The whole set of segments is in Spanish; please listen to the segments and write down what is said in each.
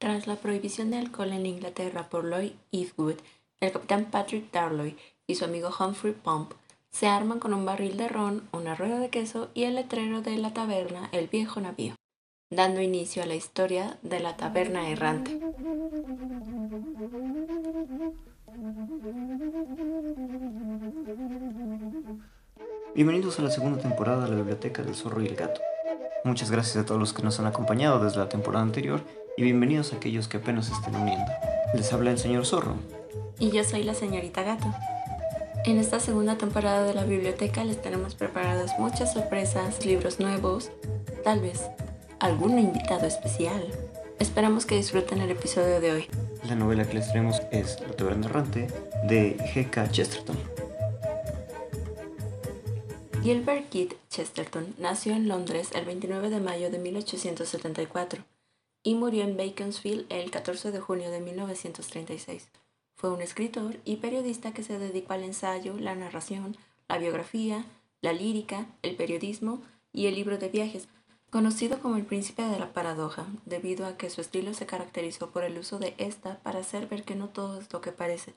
Tras la prohibición de alcohol en Inglaterra por Lloyd Eastwood, el capitán Patrick Darloy y su amigo Humphrey Pump se arman con un barril de ron, una rueda de queso y el letrero de la taberna El Viejo Navío, dando inicio a la historia de la taberna errante. Bienvenidos a la segunda temporada de la Biblioteca del Zorro y el Gato. Muchas gracias a todos los que nos han acompañado desde la temporada anterior y bienvenidos a aquellos que apenas se estén uniendo. Les habla el señor Zorro. Y yo soy la señorita Gato. En esta segunda temporada de la biblioteca les tenemos preparadas muchas sorpresas, libros nuevos, tal vez algún invitado especial. Esperamos que disfruten el episodio de hoy. La novela que les traemos es La Taberna Errante de G.K. Chesterton. Gilbert Keith Chesterton nació en Londres el 29 de mayo de 1874 y murió en Beaconsfield el 14 de junio de 1936. Fue un escritor y periodista que se dedicó al ensayo, la narración, la biografía, la lírica, el periodismo y el libro de viajes, conocido como el príncipe de la paradoja, debido a que su estilo se caracterizó por el uso de esta para hacer ver que no todo es lo que parece.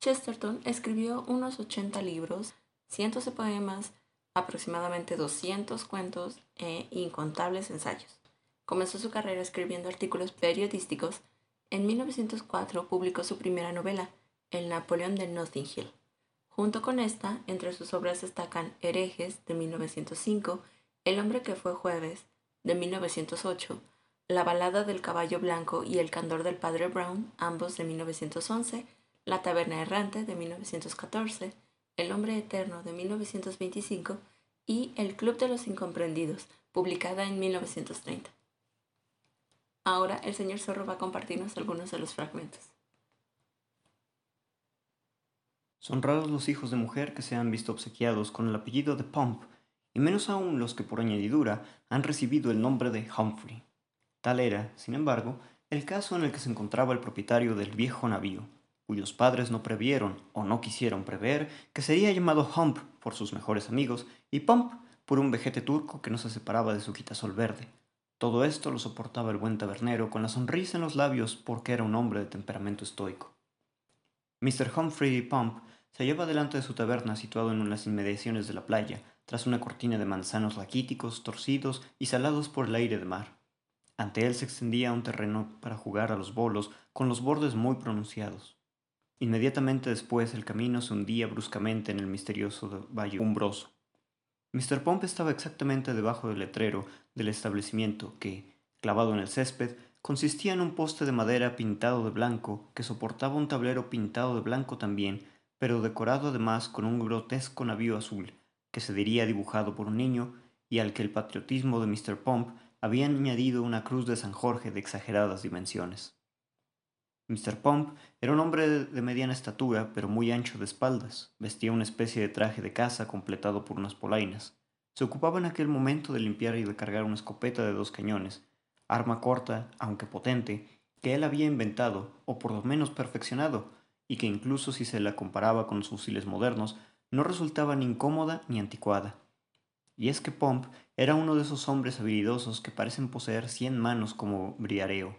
Chesterton escribió unos 80 libros, cientos de poemas, aproximadamente 200 cuentos e incontables ensayos. Comenzó su carrera escribiendo artículos periodísticos. En 1904 publicó su primera novela, El Napoleón de Notting Hill. Junto con esta, entre sus obras destacan Herejes de 1905, El hombre que fue jueves de 1908, La balada del caballo blanco y El candor del padre Brown, ambos de 1911, La taberna errante de 1914, El hombre eterno de 1925 y El club de los incomprendidos, publicada en 1930. Ahora el señor Zorro va a compartirnos algunos de los fragmentos. Son raros los hijos de mujer que se han visto obsequiados con el apellido de Pump, y menos aún los que por añadidura han recibido el nombre de Humphrey. Tal era, sin embargo, el caso en el que se encontraba el propietario del viejo navío, cuyos padres no previeron o no quisieron prever que sería llamado Hump por sus mejores amigos y Pump por un vejete turco que no se separaba de su quitasol verde, todo esto lo soportaba el buen tabernero con la sonrisa en los labios porque era un hombre de temperamento estoico. Mr. Humphrey Pump se hallaba delante de su taberna situado en unas inmediaciones de la playa, tras una cortina de manzanos raquíticos, torcidos y salados por el aire de mar. Ante él se extendía un terreno para jugar a los bolos con los bordes muy pronunciados. Inmediatamente después el camino se hundía bruscamente en el misterioso valle umbroso. Mr. Pump estaba exactamente debajo del letrero del establecimiento que, clavado en el césped, consistía en un poste de madera pintado de blanco que soportaba un tablero pintado de blanco también, pero decorado además con un grotesco navío azul, que se diría dibujado por un niño y al que el patriotismo de Mr. Pump había añadido una cruz de San Jorge de exageradas dimensiones. Mr. Pump era un hombre de mediana estatura, pero muy ancho de espaldas. Vestía una especie de traje de caza completado por unas polainas. Se ocupaba en aquel momento de limpiar y de cargar una escopeta de dos cañones, arma corta, aunque potente, que él había inventado, o por lo menos perfeccionado, y que incluso si se la comparaba con los fusiles modernos, no resultaba ni incómoda ni anticuada. Y es que Pump era uno de esos hombres habilidosos que parecen poseer cien manos como Briareo.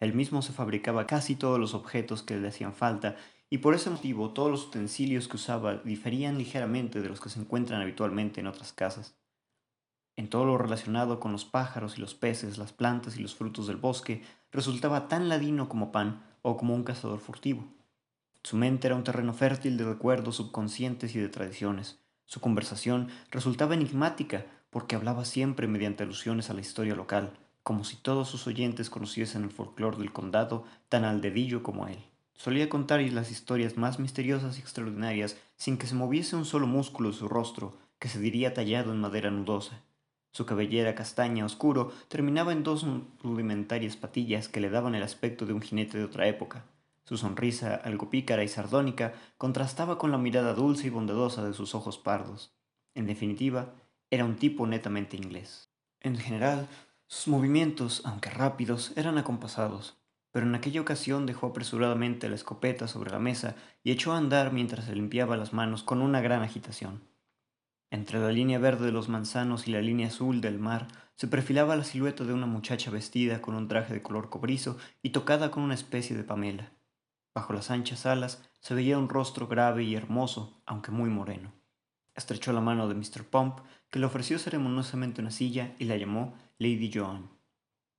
Él mismo se fabricaba casi todos los objetos que le hacían falta, y por ese motivo todos los utensilios que usaba diferían ligeramente de los que se encuentran habitualmente en otras casas. En todo lo relacionado con los pájaros y los peces, las plantas y los frutos del bosque, resultaba tan ladino como pan o como un cazador furtivo. Su mente era un terreno fértil de recuerdos subconscientes y de tradiciones. Su conversación resultaba enigmática porque hablaba siempre mediante alusiones a la historia local, como si todos sus oyentes conociesen el folclore del condado tan al dedillo como él. Solía contarles las historias más misteriosas y extraordinarias sin que se moviese un solo músculo de su rostro, que se diría tallado en madera nudosa. Su cabellera castaña oscuro terminaba en dos rudimentarias patillas que le daban el aspecto de un jinete de otra época. Su sonrisa, algo pícara y sardónica, contrastaba con la mirada dulce y bondadosa de sus ojos pardos. En definitiva, era un tipo netamente inglés. En general, sus movimientos, aunque rápidos, eran acompasados, pero en aquella ocasión dejó apresuradamente la escopeta sobre la mesa y echó a andar mientras se limpiaba las manos con una gran agitación. Entre la línea verde de los manzanos y la línea azul del mar se perfilaba la silueta de una muchacha vestida con un traje de color cobrizo y tocada con una especie de pamela. Bajo las anchas alas se veía un rostro grave y hermoso, aunque muy moreno. Estrechó la mano de Mr. Pump, que le ofreció ceremoniosamente una silla y la llamó Lady Joan.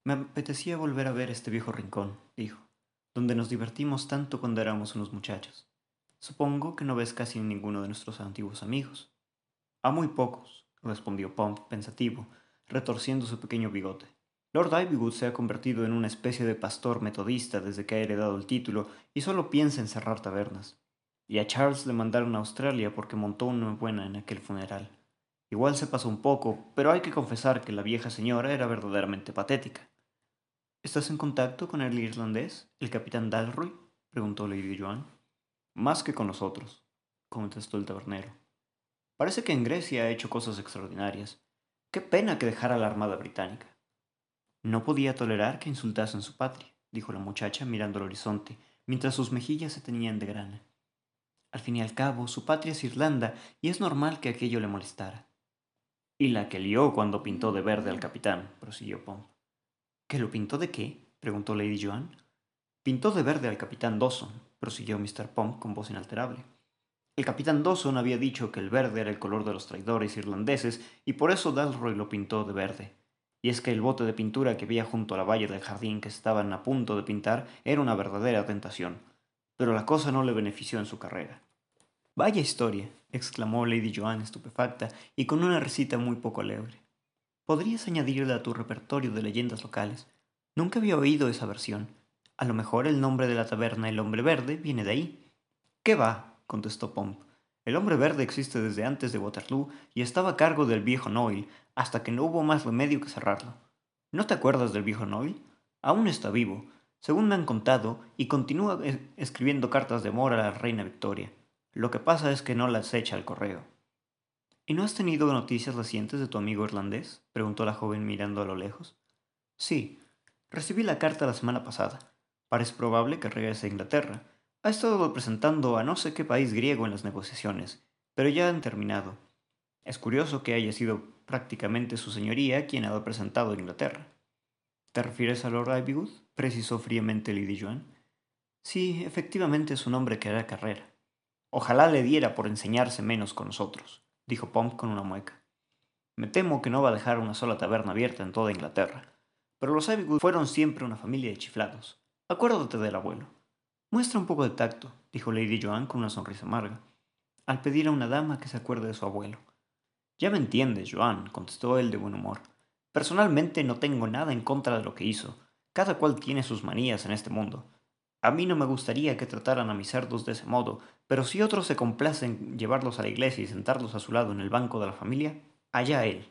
Me apetecía volver a ver este viejo rincón, dijo, donde nos divertimos tanto cuando éramos unos muchachos. Supongo que no ves casi ninguno de nuestros antiguos amigos. A muy pocos, respondió Pump pensativo, retorciendo su pequeño bigote. Lord Ivywood se ha convertido en una especie de pastor metodista desde que ha heredado el título y solo piensa en cerrar tabernas. Y a Charles le mandaron a Australia porque montó una buena en aquel funeral. Igual se pasó un poco, pero hay que confesar que la vieja señora era verdaderamente patética. ¿Estás en contacto con el irlandés, el capitán Dalroy? preguntó Lady Joan. Más que con nosotros, contestó el tabernero. Parece que en Grecia ha hecho cosas extraordinarias. Qué pena que dejara la Armada Británica. No podía tolerar que insultasen su patria, dijo la muchacha mirando al horizonte, mientras sus mejillas se teñían de grana. Al fin y al cabo, su patria es Irlanda, y es normal que aquello le molestara. Y la que lió cuando pintó de verde al capitán, prosiguió Pomp. ¿Que lo pintó de qué? preguntó Lady Joan. Pintó de verde al capitán Dawson, prosiguió Mr. Pomp con voz inalterable. El capitán Dawson había dicho que el verde era el color de los traidores irlandeses y por eso Dalroy lo pintó de verde. Y es que el bote de pintura que había junto a la valla del jardín que estaban a punto de pintar era una verdadera tentación. Pero la cosa no le benefició en su carrera. Vaya historia, exclamó Lady Joan estupefacta y con una risita muy poco alegre. ¿Podrías añadirla a tu repertorio de leyendas locales? Nunca había oído esa versión. A lo mejor el nombre de la taberna El Hombre Verde viene de ahí. ¿Qué va? contestó Pomp. El hombre verde existe desde antes de Waterloo y estaba a cargo del viejo Noel hasta que no hubo más remedio que cerrarlo. ¿No te acuerdas del viejo Noel? Aún está vivo, según me han contado, y continúa escribiendo cartas de amor a la reina Victoria. Lo que pasa es que no las echa al correo. ¿Y no has tenido noticias recientes de tu amigo irlandés? preguntó la joven mirando a lo lejos. Sí, recibí la carta la semana pasada. Parece probable que regrese a Inglaterra ha estado representando a no sé qué país griego en las negociaciones, pero ya han terminado. Es curioso que haya sido prácticamente su señoría quien ha representado a Inglaterra. ¿Te refieres a Lord Ivywood? precisó fríamente Lady Joan. Sí, efectivamente es un hombre que hará carrera. Ojalá le diera por enseñarse menos con nosotros, dijo Pomp con una mueca. Me temo que no va a dejar una sola taberna abierta en toda Inglaterra. Pero los Ivywood fueron siempre una familia de chiflados. Acuérdate del abuelo. Muestra un poco de tacto, dijo Lady Joan con una sonrisa amarga, al pedir a una dama que se acuerde de su abuelo. Ya me entiendes, Joan, contestó él de buen humor. Personalmente no tengo nada en contra de lo que hizo. Cada cual tiene sus manías en este mundo. A mí no me gustaría que trataran a mis cerdos de ese modo, pero si otros se complacen en llevarlos a la iglesia y sentarlos a su lado en el banco de la familia, allá él.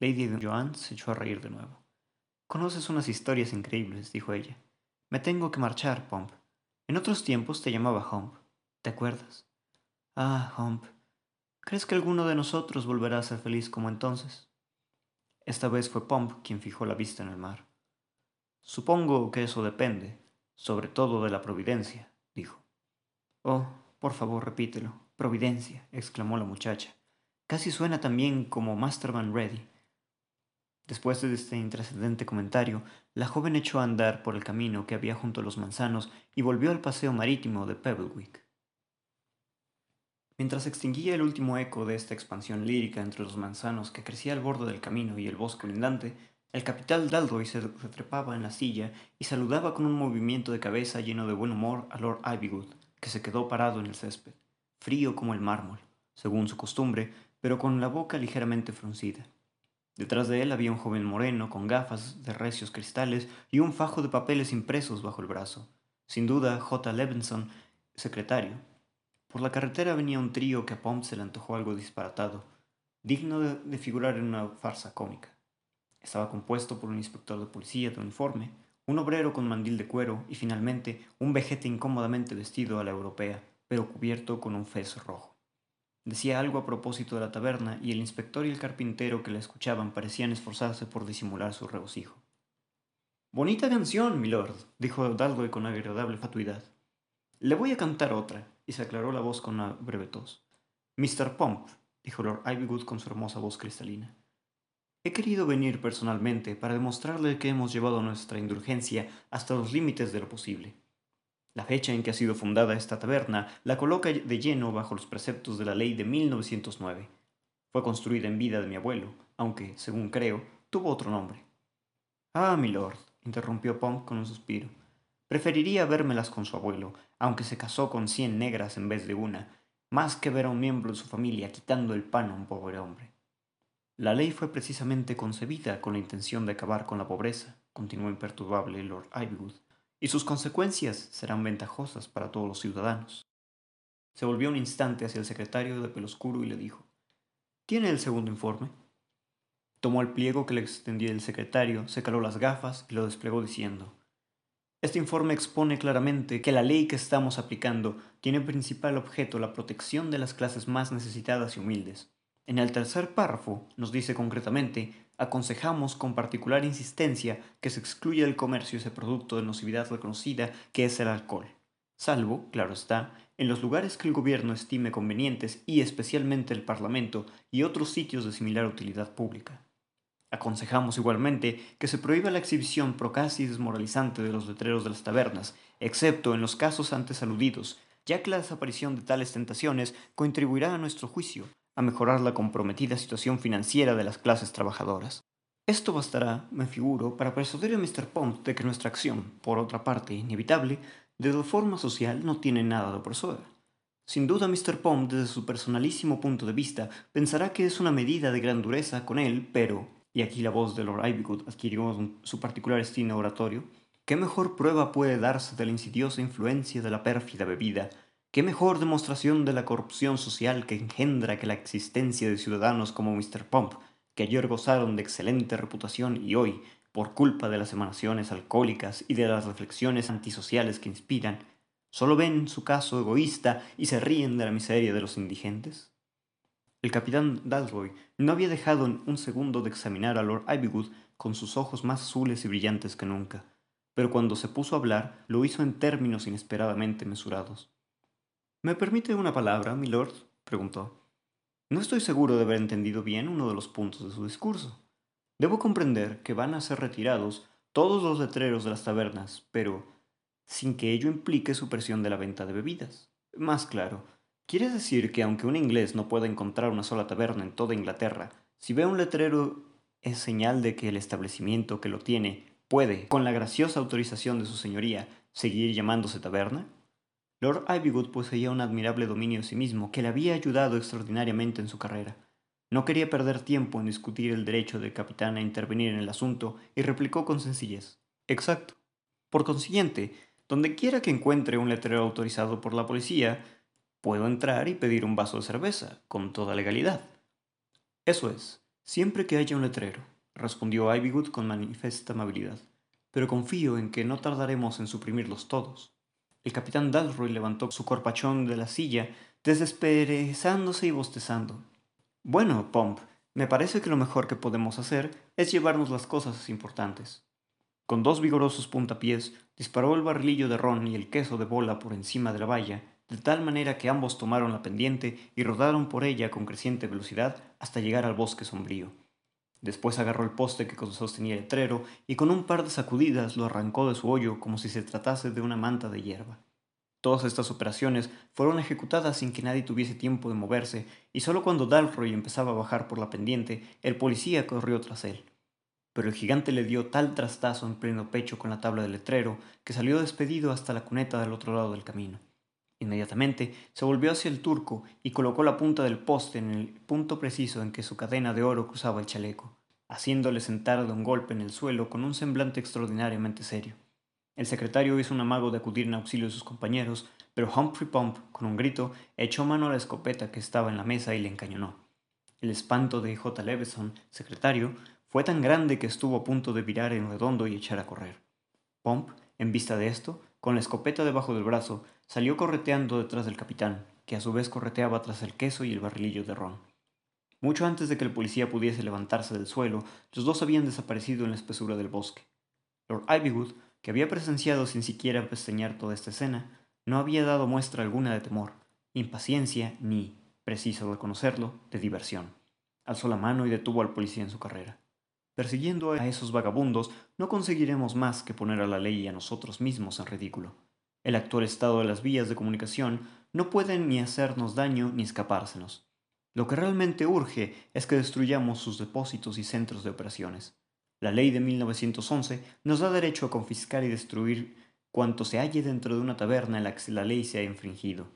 Lady Joan se echó a reír de nuevo. Conoces unas historias increíbles, dijo ella. Me tengo que marchar, Pomp. En otros tiempos te llamaba Hump. ¿Te acuerdas? Ah, Hump. ¿Crees que alguno de nosotros volverá a ser feliz como entonces? Esta vez fue Pump quien fijó la vista en el mar. Supongo que eso depende, sobre todo de la providencia, dijo. Oh, por favor, repítelo. Providencia, exclamó la muchacha. Casi suena también como Masterman Ready. Después de este intrascendente comentario, la joven echó a andar por el camino que había junto a los manzanos y volvió al paseo marítimo de Pebblewick. Mientras extinguía el último eco de esta expansión lírica entre los manzanos que crecía al borde del camino y el bosque lindante, el capitán Dalroy se trepaba en la silla y saludaba con un movimiento de cabeza lleno de buen humor a Lord Ivywood, que se quedó parado en el césped, frío como el mármol, según su costumbre, pero con la boca ligeramente fruncida. Detrás de él había un joven moreno con gafas de recios cristales y un fajo de papeles impresos bajo el brazo. Sin duda, J. Levinson, secretario. Por la carretera venía un trío que a Pomp se le antojó algo disparatado, digno de, de figurar en una farsa cómica. Estaba compuesto por un inspector de policía de uniforme, un obrero con mandil de cuero y finalmente un vejete incómodamente vestido a la europea, pero cubierto con un fez rojo. Decía algo a propósito de la taberna y el inspector y el carpintero que la escuchaban parecían esforzarse por disimular su regocijo. Bonita canción, milord, dijo Dalroy con agradable fatuidad. Le voy a cantar otra, y se aclaró la voz con una breve tos. Mr. Pump, dijo Lord Ivywood con su hermosa voz cristalina. He querido venir personalmente para demostrarle que hemos llevado nuestra indulgencia hasta los límites de lo posible. La fecha en que ha sido fundada esta taberna la coloca de lleno bajo los preceptos de la ley de 1909. Fue construida en vida de mi abuelo, aunque, según creo, tuvo otro nombre. Ah, milord, interrumpió Punk con un suspiro. Preferiría vérmelas con su abuelo, aunque se casó con cien negras en vez de una, más que ver a un miembro de su familia quitando el pan a un pobre hombre. La ley fue precisamente concebida con la intención de acabar con la pobreza, continuó imperturbable Lord Ivywood, y sus consecuencias serán ventajosas para todos los ciudadanos. Se volvió un instante hacia el secretario de pelo oscuro y le dijo, ¿Tiene el segundo informe? Tomó el pliego que le extendía el secretario, se caló las gafas y lo desplegó diciendo, este informe expone claramente que la ley que estamos aplicando tiene principal objeto la protección de las clases más necesitadas y humildes. En el tercer párrafo nos dice concretamente, aconsejamos con particular insistencia que se excluya del comercio ese producto de nocividad reconocida que es el alcohol, salvo, claro está, en los lugares que el gobierno estime convenientes y especialmente el Parlamento y otros sitios de similar utilidad pública. Aconsejamos igualmente que se prohíba la exhibición procaz y desmoralizante de los letreros de las tabernas, excepto en los casos antes aludidos, ya que la desaparición de tales tentaciones contribuirá a nuestro juicio a mejorar la comprometida situación financiera de las clases trabajadoras. Esto bastará, me figuro, para persuadir a Mr. Pond de que nuestra acción, por otra parte inevitable, de forma social no tiene nada de opresora. Sin duda Mr. Pond, desde su personalísimo punto de vista, pensará que es una medida de gran dureza con él, pero, y aquí la voz de Lord Ivywood adquirió su particular estilo oratorio, ¿qué mejor prueba puede darse de la insidiosa influencia de la pérfida bebida? ¿Qué mejor demostración de la corrupción social que engendra que la existencia de ciudadanos como Mr. Pump, que ayer gozaron de excelente reputación y hoy, por culpa de las emanaciones alcohólicas y de las reflexiones antisociales que inspiran, solo ven su caso egoísta y se ríen de la miseria de los indigentes? El capitán Dalroy no había dejado un segundo de examinar a Lord Ivywood con sus ojos más azules y brillantes que nunca, pero cuando se puso a hablar lo hizo en términos inesperadamente mesurados. ¿Me permite una palabra, milord? preguntó. No estoy seguro de haber entendido bien uno de los puntos de su discurso. Debo comprender que van a ser retirados todos los letreros de las tabernas, pero sin que ello implique supresión de la venta de bebidas. Más claro, ¿Quiere decir que aunque un inglés no pueda encontrar una sola taberna en toda Inglaterra, si ve un letrero es señal de que el establecimiento que lo tiene puede, con la graciosa autorización de su señoría, seguir llamándose taberna? Lord Ivywood poseía un admirable dominio de sí mismo que le había ayudado extraordinariamente en su carrera. No quería perder tiempo en discutir el derecho del capitán a intervenir en el asunto y replicó con sencillez. Exacto. Por consiguiente, donde quiera que encuentre un letrero autorizado por la policía, Puedo entrar y pedir un vaso de cerveza, con toda legalidad. Eso es, siempre que haya un letrero, respondió Ivywood con manifiesta amabilidad. Pero confío en que no tardaremos en suprimirlos todos. El capitán Dalroy levantó su corpachón de la silla, desesperezándose y bostezando. Bueno, Pomp, me parece que lo mejor que podemos hacer es llevarnos las cosas importantes. Con dos vigorosos puntapiés, disparó el barrilillo de ron y el queso de bola por encima de la valla de tal manera que ambos tomaron la pendiente y rodaron por ella con creciente velocidad hasta llegar al bosque sombrío. Después agarró el poste que sostenía el letrero y con un par de sacudidas lo arrancó de su hoyo como si se tratase de una manta de hierba. Todas estas operaciones fueron ejecutadas sin que nadie tuviese tiempo de moverse, y solo cuando Dalroy empezaba a bajar por la pendiente, el policía corrió tras él. Pero el gigante le dio tal trastazo en pleno pecho con la tabla del letrero que salió despedido hasta la cuneta del otro lado del camino. Inmediatamente se volvió hacia el turco y colocó la punta del poste en el punto preciso en que su cadena de oro cruzaba el chaleco, haciéndole sentar de un golpe en el suelo con un semblante extraordinariamente serio. El secretario hizo un amago de acudir en auxilio de sus compañeros, pero Humphrey Pump, con un grito, echó mano a la escopeta que estaba en la mesa y le encañonó. El espanto de J. Leveson, secretario, fue tan grande que estuvo a punto de virar en redondo y echar a correr. Pump, en vista de esto, con la escopeta debajo del brazo, salió correteando detrás del capitán, que a su vez correteaba tras el queso y el barrilillo de ron. Mucho antes de que el policía pudiese levantarse del suelo, los dos habían desaparecido en la espesura del bosque. Lord Ivywood, que había presenciado sin siquiera pestañear toda esta escena, no había dado muestra alguna de temor, impaciencia ni, preciso reconocerlo, de diversión. Alzó la mano y detuvo al policía en su carrera. Persiguiendo a esos vagabundos, no conseguiremos más que poner a la ley y a nosotros mismos en ridículo. El actual estado de las vías de comunicación no puede ni hacernos daño ni escapársenos. Lo que realmente urge es que destruyamos sus depósitos y centros de operaciones. La ley de 1911 nos da derecho a confiscar y destruir cuanto se halle dentro de una taberna en la que la ley se ha infringido.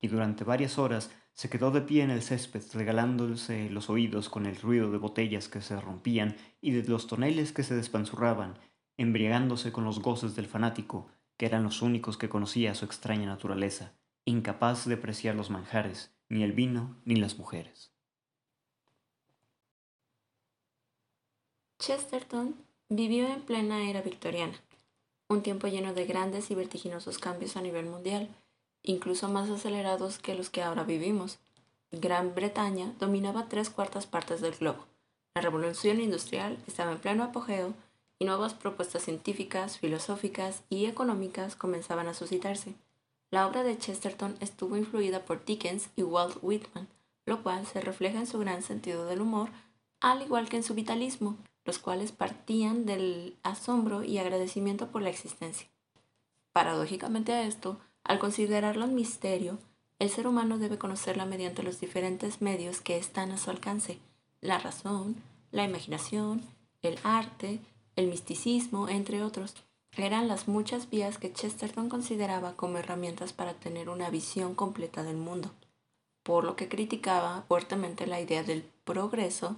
Y durante varias horas se quedó de pie en el césped regalándose los oídos con el ruido de botellas que se rompían y de los toneles que se despanzurraban, embriagándose con los goces del fanático, que eran los únicos que conocía su extraña naturaleza, incapaz de apreciar los manjares, ni el vino, ni las mujeres. Chesterton vivió en plena era victoriana, un tiempo lleno de grandes y vertiginosos cambios a nivel mundial, incluso más acelerados que los que ahora vivimos. Gran Bretaña dominaba tres cuartas partes del globo. La revolución industrial estaba en pleno apogeo y nuevas propuestas científicas, filosóficas y económicas comenzaban a suscitarse. La obra de Chesterton estuvo influida por Dickens y Walt Whitman, lo cual se refleja en su gran sentido del humor, al igual que en su vitalismo, los cuales partían del asombro y agradecimiento por la existencia. Paradójicamente a esto, al considerarlo un misterio, el ser humano debe conocerla mediante los diferentes medios que están a su alcance, la razón, la imaginación, el arte, el misticismo, entre otros. Eran las muchas vías que Chesterton consideraba como herramientas para tener una visión completa del mundo, por lo que criticaba fuertemente la idea del progreso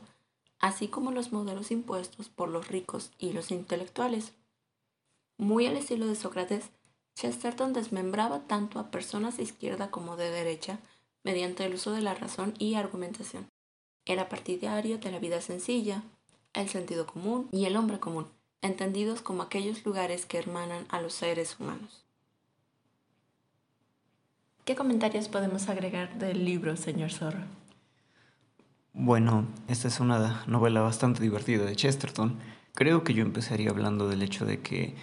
así como los modelos impuestos por los ricos y los intelectuales. Muy al estilo de Sócrates, Chesterton desmembraba tanto a personas de izquierda como de derecha mediante el uso de la razón y argumentación. Era partidario de la vida sencilla, el sentido común y el hombre común, entendidos como aquellos lugares que hermanan a los seres humanos. ¿Qué comentarios podemos agregar del libro, señor Zorro? Bueno, esta es una novela bastante divertida de Chesterton. Creo que yo empezaría hablando del hecho de que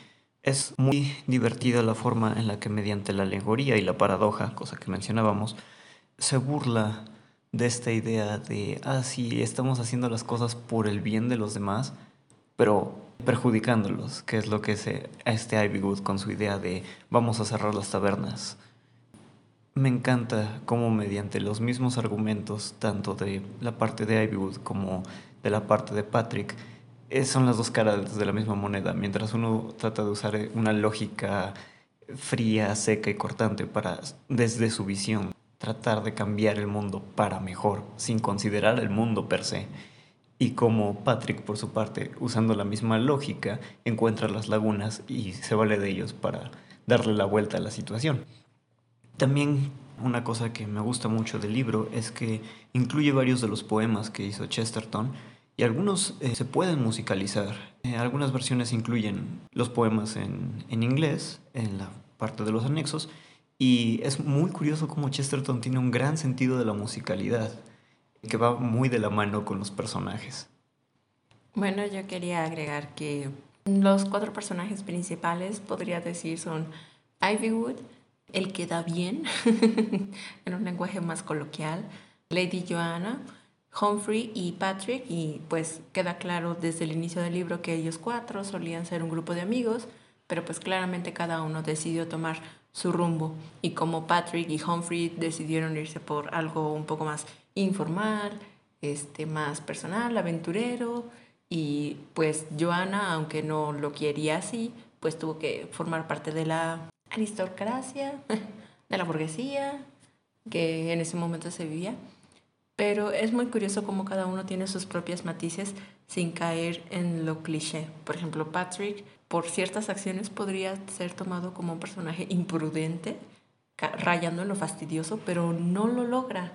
es muy divertida la forma en la que mediante la alegoría y la paradoja, cosa que mencionábamos, se burla de esta idea de, ah, sí, estamos haciendo las cosas por el bien de los demás, pero perjudicándolos, que es lo que hace este Ivywood con su idea de vamos a cerrar las tabernas, me encanta cómo mediante los mismos argumentos, tanto de la parte de Ivywood como de la parte de Patrick, eh, son las dos caras de la misma moneda, mientras uno trata de usar una lógica fría, seca y cortante para, desde su visión, tratar de cambiar el mundo para mejor, sin considerar el mundo per se. Y como Patrick, por su parte, usando la misma lógica, encuentra las lagunas y se vale de ellos para darle la vuelta a la situación. También una cosa que me gusta mucho del libro es que incluye varios de los poemas que hizo Chesterton y algunos eh, se pueden musicalizar. Eh, algunas versiones incluyen los poemas en, en inglés, en la parte de los anexos, y es muy curioso cómo Chesterton tiene un gran sentido de la musicalidad, que va muy de la mano con los personajes. Bueno, yo quería agregar que los cuatro personajes principales, podría decir, son Ivywood, el que da bien, en un lenguaje más coloquial, Lady Joanna, Humphrey y Patrick, y pues queda claro desde el inicio del libro que ellos cuatro solían ser un grupo de amigos, pero pues claramente cada uno decidió tomar su rumbo y como Patrick y Humphrey decidieron irse por algo un poco más informal, este, más personal, aventurero, y pues Joanna, aunque no lo quería así, pues tuvo que formar parte de la aristocracia, de la burguesía, que en ese momento se vivía. Pero es muy curioso cómo cada uno tiene sus propias matices sin caer en lo cliché. Por ejemplo, Patrick, por ciertas acciones, podría ser tomado como un personaje imprudente, rayando en lo fastidioso, pero no lo logra.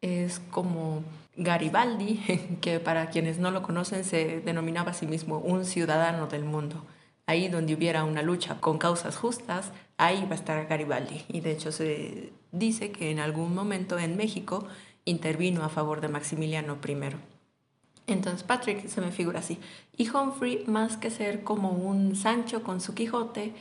Es como Garibaldi, que para quienes no lo conocen se denominaba a sí mismo un ciudadano del mundo. Ahí donde hubiera una lucha con causas justas, ahí va a estar Garibaldi. Y de hecho se dice que en algún momento en México intervino a favor de Maximiliano I. Entonces Patrick se me figura así. Y Humphrey, más que ser como un Sancho con su Quijote,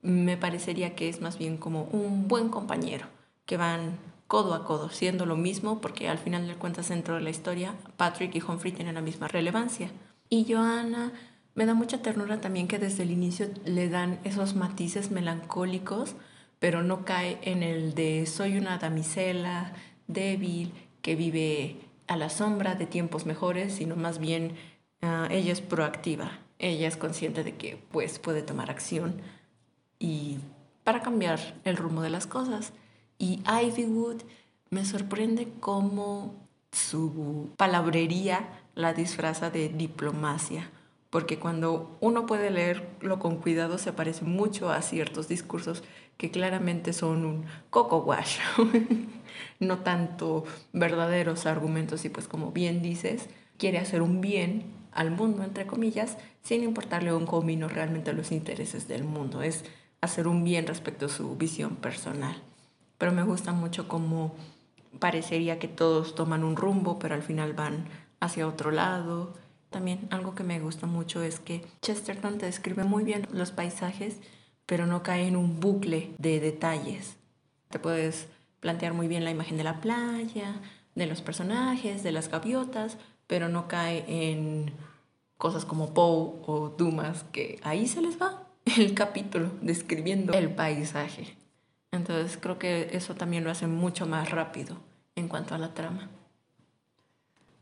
me parecería que es más bien como un buen compañero, que van codo a codo, siendo lo mismo, porque al final de cuentas dentro de la historia, Patrick y Humphrey tienen la misma relevancia. Y Joanna me da mucha ternura también que desde el inicio le dan esos matices melancólicos, pero no cae en el de soy una damisela débil que vive a la sombra de tiempos mejores, sino más bien ah, ella es proactiva, ella es consciente de que pues puede tomar acción y para cambiar el rumbo de las cosas. Y Ivywood me sorprende cómo su palabrería la disfraza de diplomacia porque cuando uno puede leerlo con cuidado se parece mucho a ciertos discursos que claramente son un coco wash, no tanto verdaderos argumentos y pues como bien dices, quiere hacer un bien al mundo, entre comillas, sin importarle un comino realmente los intereses del mundo, es hacer un bien respecto a su visión personal. Pero me gusta mucho cómo parecería que todos toman un rumbo, pero al final van hacia otro lado también algo que me gusta mucho es que Chesterton te describe muy bien los paisajes, pero no cae en un bucle de detalles. Te puedes plantear muy bien la imagen de la playa, de los personajes, de las gaviotas, pero no cae en cosas como Poe o Dumas, que ahí se les va el capítulo describiendo el paisaje. Entonces creo que eso también lo hace mucho más rápido en cuanto a la trama.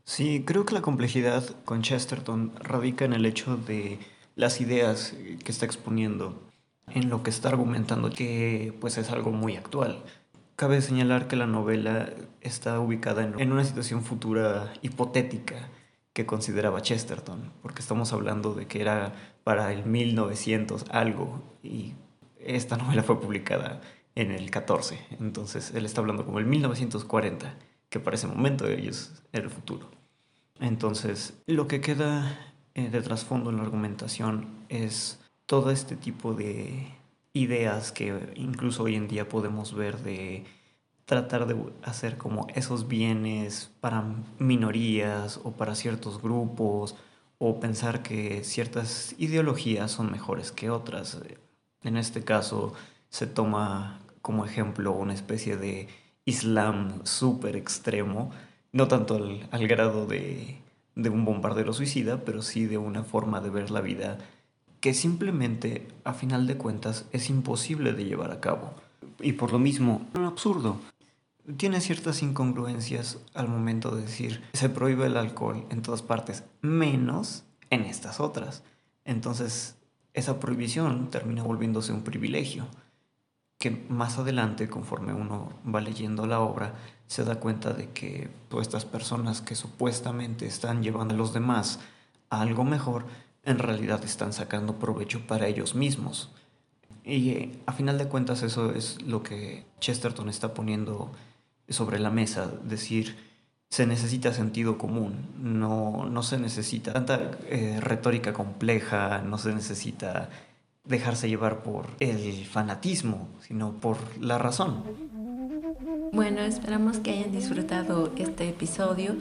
Sí, creo que la complejidad con Chesterton radica en el hecho de las ideas que está exponiendo, en lo que está argumentando, que pues es algo muy actual. Cabe señalar que la novela está ubicada en una situación futura hipotética que consideraba Chesterton, porque estamos hablando de que era para el 1900 algo y esta novela fue publicada en el 14, entonces él está hablando como el 1940 que para ese momento de ellos era el futuro. Entonces, lo que queda eh, de trasfondo en la argumentación es todo este tipo de ideas que incluso hoy en día podemos ver de tratar de hacer como esos bienes para minorías o para ciertos grupos o pensar que ciertas ideologías son mejores que otras. En este caso se toma como ejemplo una especie de Islam súper extremo, no tanto al, grado de, de un bombardero suicida, pero sí de una forma de ver la vida que simplemente, a final de cuentas, es imposible de llevar a cabo. Y por lo mismo, un absurdo. Tiene ciertas incongruencias al momento de decir, se prohíbe el alcohol en todas partes, menos en estas otras. Entonces, esa prohibición termina volviéndose un privilegio que más adelante, conforme uno va leyendo la obra, se da cuenta de que todas estas personas que supuestamente están llevando a los demás a algo mejor, en realidad están sacando provecho para ellos mismos. Y eh, a final de cuentas eso es lo que Chesterton está poniendo sobre la mesa, decir, se necesita sentido común, no, no se necesita tanta eh, retórica compleja, no se necesita dejarse llevar por el fanatismo, sino por la razón. Bueno, esperamos que hayan disfrutado este episodio.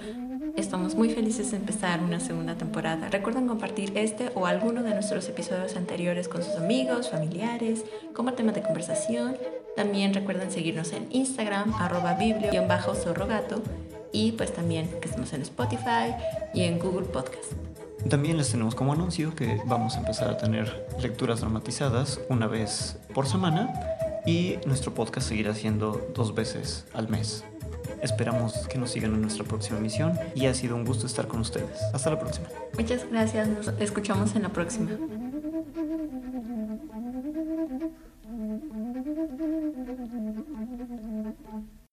Estamos muy felices de empezar una segunda temporada. Recuerden compartir este o alguno de nuestros episodios anteriores con sus amigos, familiares, como tema de conversación. También recuerden seguirnos en Instagram, arroba biblio-zorrogato y pues también que estamos en Spotify y en Google Podcast. También les tenemos como anuncio que vamos a empezar a tener lecturas dramatizadas una vez por semana y nuestro podcast seguirá siendo dos veces al mes. Esperamos que nos sigan en nuestra próxima emisión y ha sido un gusto estar con ustedes. Hasta la próxima. Muchas gracias, nos escuchamos en la próxima.